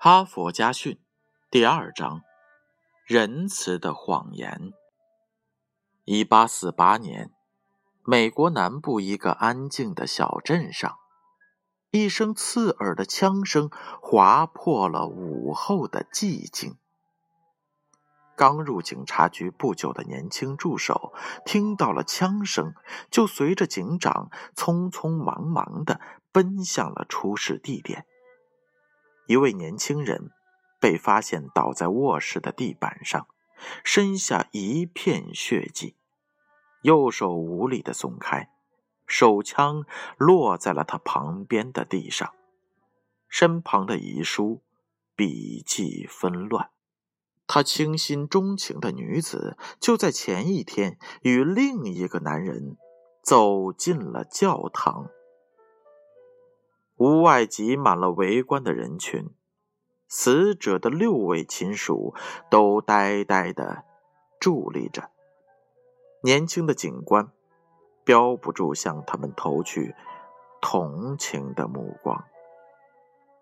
哈佛家训第二章：仁慈的谎言。一八四八年，美国南部一个安静的小镇上，一声刺耳的枪声划破了午后的寂静。刚入警察局不久的年轻助手听到了枪声，就随着警长匆匆忙忙的奔向了出事地点。一位年轻人被发现倒在卧室的地板上，身下一片血迹，右手无力的松开，手枪落在了他旁边的地上，身旁的遗书笔迹纷乱。他倾心钟情的女子就在前一天与另一个男人走进了教堂。屋外挤满了围观的人群，死者的六位亲属都呆呆的伫立着。年轻的警官标不住向他们投去同情的目光。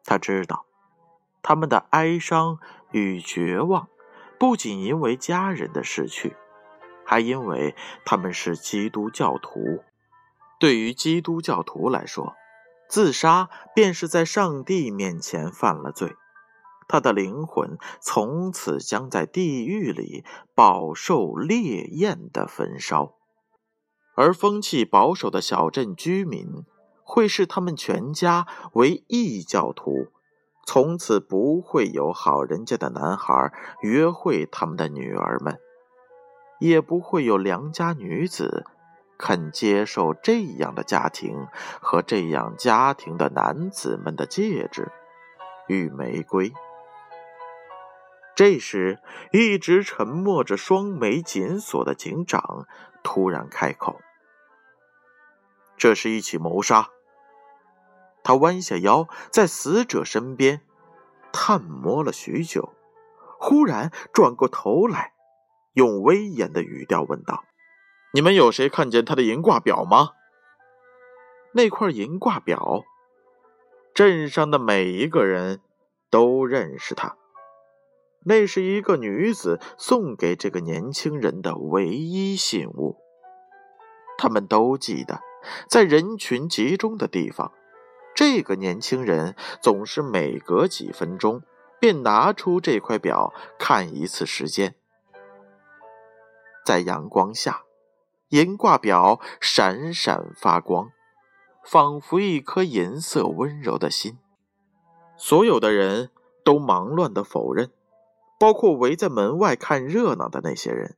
他知道他们的哀伤与绝望。不仅因为家人的逝去，还因为他们是基督教徒。对于基督教徒来说，自杀便是在上帝面前犯了罪，他的灵魂从此将在地狱里饱受烈焰的焚烧。而风气保守的小镇居民会视他们全家为异教徒。从此不会有好人家的男孩约会他们的女儿们，也不会有良家女子肯接受这样的家庭和这样家庭的男子们的戒指与玫瑰。这时，一直沉默着、双眉紧锁的警长突然开口：“这是一起谋杀。”他弯下腰，在死者身边探摸了许久，忽然转过头来，用威严的语调问道：“你们有谁看见他的银挂表吗？”那块银挂表，镇上的每一个人都认识他，那是一个女子送给这个年轻人的唯一信物。他们都记得，在人群集中的地方。这个年轻人总是每隔几分钟便拿出这块表看一次时间。在阳光下，银挂表闪闪发光，仿佛一颗银色温柔的心。所有的人都忙乱的否认，包括围在门外看热闹的那些人。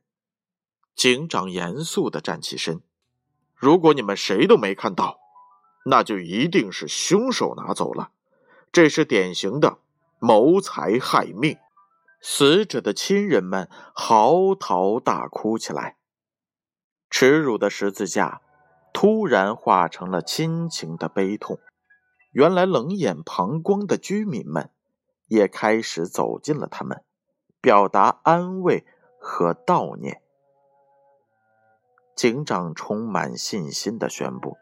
警长严肃的站起身：“如果你们谁都没看到。”那就一定是凶手拿走了，这是典型的谋财害命。死者的亲人们嚎啕大哭起来，耻辱的十字架突然化成了亲情的悲痛。原来冷眼旁观的居民们也开始走进了他们，表达安慰和悼念。警长充满信心的宣布。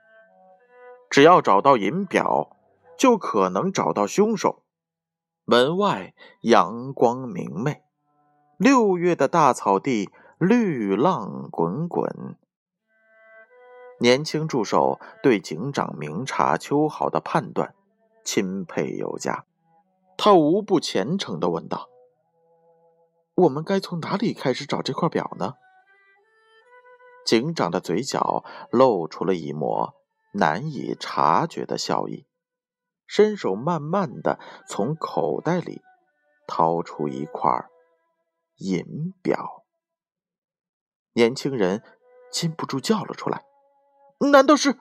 只要找到银表，就可能找到凶手。门外阳光明媚，六月的大草地绿浪滚滚。年轻助手对警长明察秋毫的判断钦佩有加，他无不虔诚地问道：“我们该从哪里开始找这块表呢？”警长的嘴角露出了一抹。难以察觉的笑意，伸手慢慢的从口袋里掏出一块银表。年轻人禁不住叫了出来：“难道是？”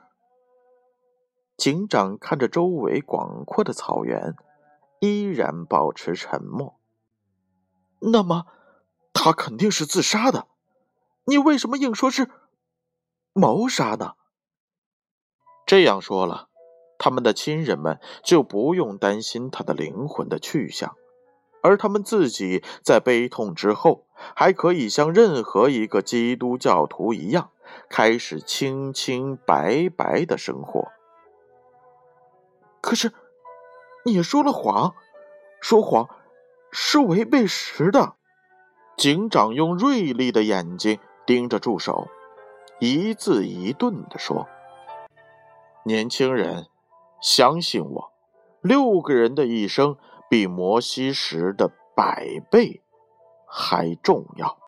警长看着周围广阔的草原，依然保持沉默。那么，他肯定是自杀的。你为什么硬说是谋杀呢？这样说了，他们的亲人们就不用担心他的灵魂的去向，而他们自己在悲痛之后，还可以像任何一个基督教徒一样，开始清清白白的生活。可是，你说了谎，说谎是违背时的。警长用锐利的眼睛盯着助手，一字一顿地说：“年轻人，相信我，六个人的一生比摩西石的百倍还重要。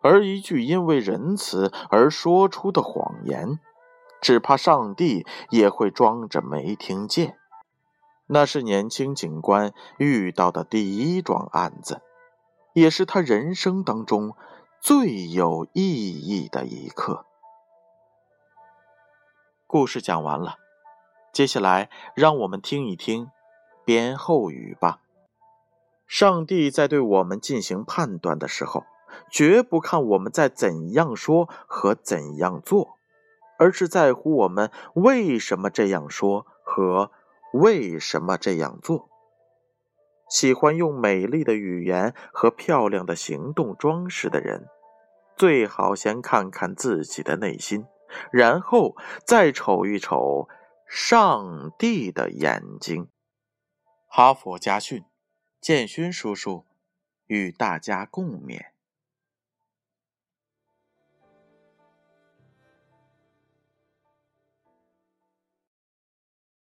而一句因为仁慈而说出的谎言，只怕上帝也会装着没听见。”那是年轻警官遇到的第一桩案子。也是他人生当中最有意义的一刻。故事讲完了，接下来让我们听一听编后语吧。上帝在对我们进行判断的时候，绝不看我们在怎样说和怎样做，而是在乎我们为什么这样说和为什么这样做。喜欢用美丽的语言和漂亮的行动装饰的人，最好先看看自己的内心，然后再瞅一瞅上帝的眼睛。哈佛家训，建勋叔叔与大家共勉。